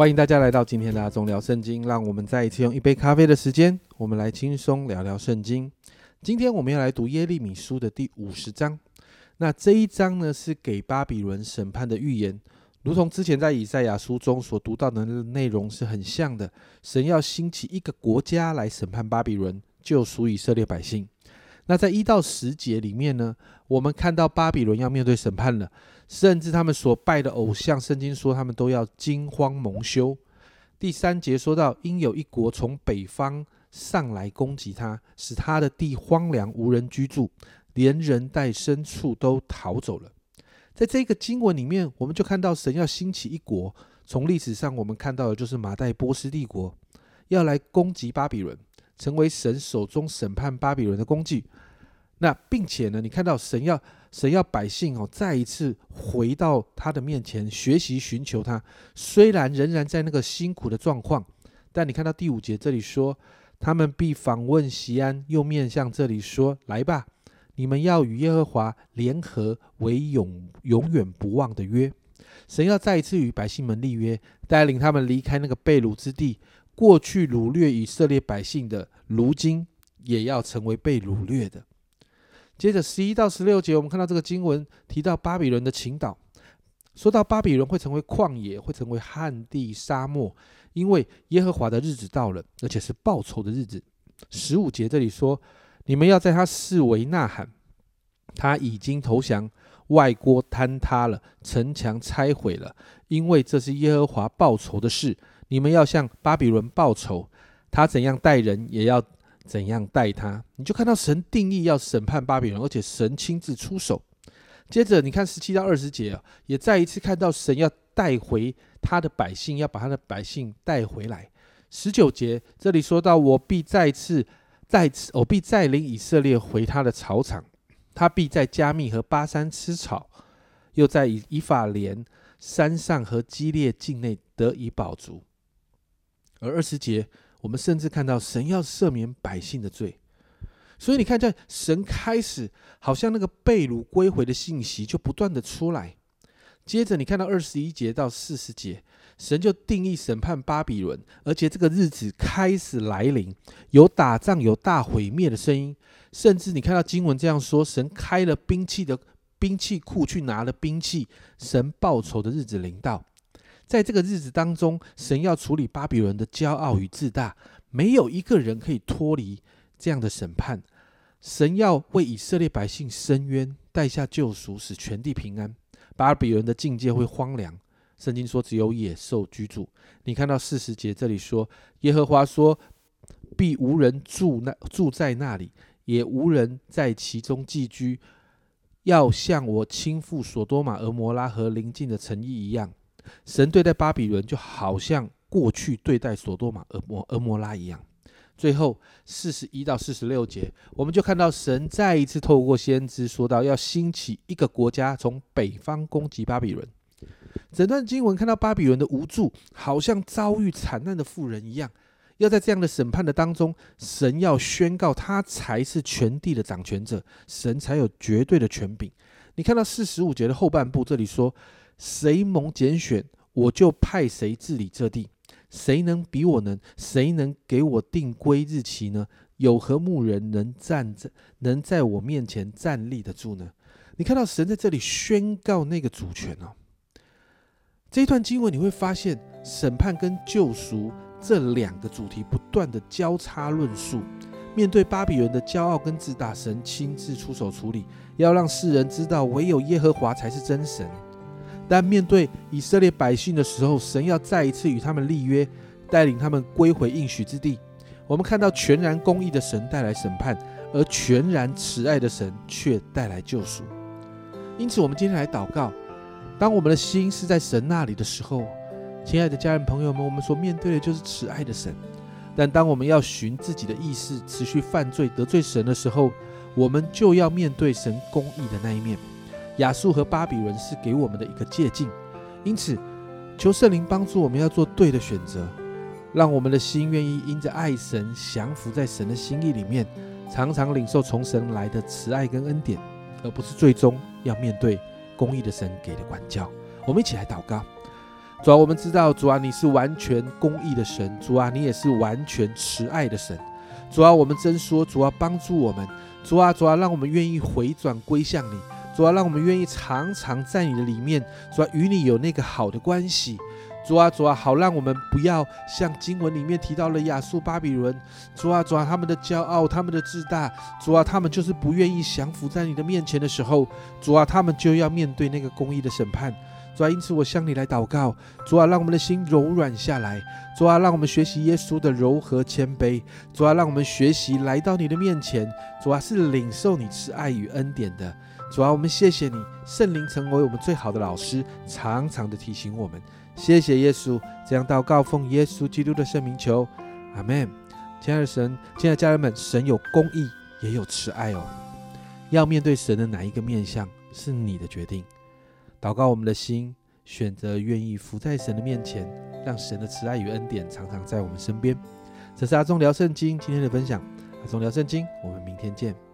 欢迎大家来到今天的阿忠聊圣经，让我们再一次用一杯咖啡的时间，我们来轻松聊聊圣经。今天我们要来读耶利米书的第五十章。那这一章呢，是给巴比伦审判的预言，如同之前在以赛亚书中所读到的内容是很像的。神要兴起一个国家来审判巴比伦，救赎以色列百姓。那在一到十节里面呢，我们看到巴比伦要面对审判了。甚至他们所拜的偶像，圣经说他们都要惊慌蒙羞。第三节说到，因有一国从北方上来攻击他，使他的地荒凉无人居住，连人带牲畜都逃走了。在这个经文里面，我们就看到神要兴起一国。从历史上我们看到的就是马代波斯帝国要来攻击巴比伦，成为神手中审判巴比伦的工具。那并且呢，你看到神要。神要百姓哦，再一次回到他的面前学习寻求他。虽然仍然在那个辛苦的状况，但你看到第五节这里说，他们必访问西安，又面向这里说：“来吧，你们要与耶和华联合，为永永远不忘的约。”神要再一次与百姓们立约，带领他们离开那个被掳之地。过去掳掠以色列百姓的，如今也要成为被掳掠的。接着十一到十六节，我们看到这个经文提到巴比伦的倾倒，说到巴比伦会成为旷野，会成为旱地沙漠，因为耶和华的日子到了，而且是报仇的日子。十五节这里说，你们要在他四围呐喊，他已经投降，外郭坍塌了，城墙拆毁了，因为这是耶和华报仇的事。你们要向巴比伦报仇，他怎样待人，也要。怎样待他，你就看到神定义要审判巴比伦，而且神亲自出手。接着你看十七到二十节啊，也再一次看到神要带回他的百姓，要把他的百姓带回来。十九节这里说到：“我必再次再次，我必再领以色列回他的草场，他必在加密和巴山吃草，又在以以法莲山上和基列境内得以饱足。”而二十节。我们甚至看到神要赦免百姓的罪，所以你看，在神开始，好像那个被掳归回的信息就不断的出来。接着你看到二十一节到四十节，神就定义审判巴比伦，而且这个日子开始来临，有打仗、有大毁灭的声音。甚至你看到经文这样说：神开了兵器的兵器库，去拿了兵器，神报仇的日子临到。在这个日子当中，神要处理巴比伦的骄傲与自大，没有一个人可以脱离这样的审判。神要为以色列百姓伸冤，带下救赎，使全地平安。巴比伦的境界会荒凉。圣经说只有野兽居住。你看到四十节这里说，耶和华说，必无人住那住在那里，也无人在其中寄居，要像我倾覆索多玛、俄摩拉和邻近的城邑一样。神对待巴比伦，就好像过去对待索多玛、俄摩、俄摩拉一样。最后四十一到四十六节，我们就看到神再一次透过先知说到，要兴起一个国家从北方攻击巴比伦。整段经文看到巴比伦的无助，好像遭遇惨难的妇人一样。要在这样的审判的当中，神要宣告他才是全地的掌权者，神才有绝对的权柄。你看到四十五节的后半部，这里说。谁蒙拣选，我就派谁治理这地。谁能比我能？谁能给我定规日期呢？有何牧人能站在能在我面前站立得住呢？你看到神在这里宣告那个主权哦。这一段经文你会发现，审判跟救赎这两个主题不断的交叉论述。面对巴比伦的骄傲跟自大，神亲自出手处理，要让世人知道，唯有耶和华才是真神。但面对以色列百姓的时候，神要再一次与他们立约，带领他们归回应许之地。我们看到全然公义的神带来审判，而全然慈爱的神却带来救赎。因此，我们今天来祷告：当我们的心是在神那里的时候，亲爱的家人朋友们，我们所面对的就是慈爱的神；但当我们要寻自己的意识，持续犯罪得罪神的时候，我们就要面对神公义的那一面。亚述和巴比伦是给我们的一个借鉴，因此求圣灵帮助我们要做对的选择，让我们的心愿意因着爱神降服在神的心意里面，常常领受从神来的慈爱跟恩典，而不是最终要面对公义的神给的管教。我们一起来祷告，主啊，我们知道主啊，你是完全公义的神，主啊，你也是完全慈爱的神。主啊，我们真说，主啊，帮助我们，主啊，主啊，让我们愿意回转归向你，主啊，让我们愿意常常在你的里面，主啊，与你有那个好的关系。主啊，主啊，好让我们不要像经文里面提到了亚述、巴比伦。主啊，主啊，他们的骄傲，他们的自大。主啊，他们就是不愿意降服在你的面前的时候，主啊，他们就要面对那个公义的审判。主啊，因此我向你来祷告，主啊，让我们的心柔软下来。主啊，让我们学习耶稣的柔和谦卑。主啊，让我们学习来到你的面前。主啊，是领受你慈爱与恩典的。主啊，我们谢谢你，圣灵成为我们最好的老师，常常的提醒我们。谢谢耶稣，这样祷告奉耶稣基督的圣名求，阿门。亲爱的神，亲爱的家人们，神有公义，也有慈爱哦。要面对神的哪一个面相，是你的决定。祷告我们的心，选择愿意伏在神的面前，让神的慈爱与恩典常常在我们身边。这是阿忠聊圣经今天的分享，阿忠聊圣经，我们明天见。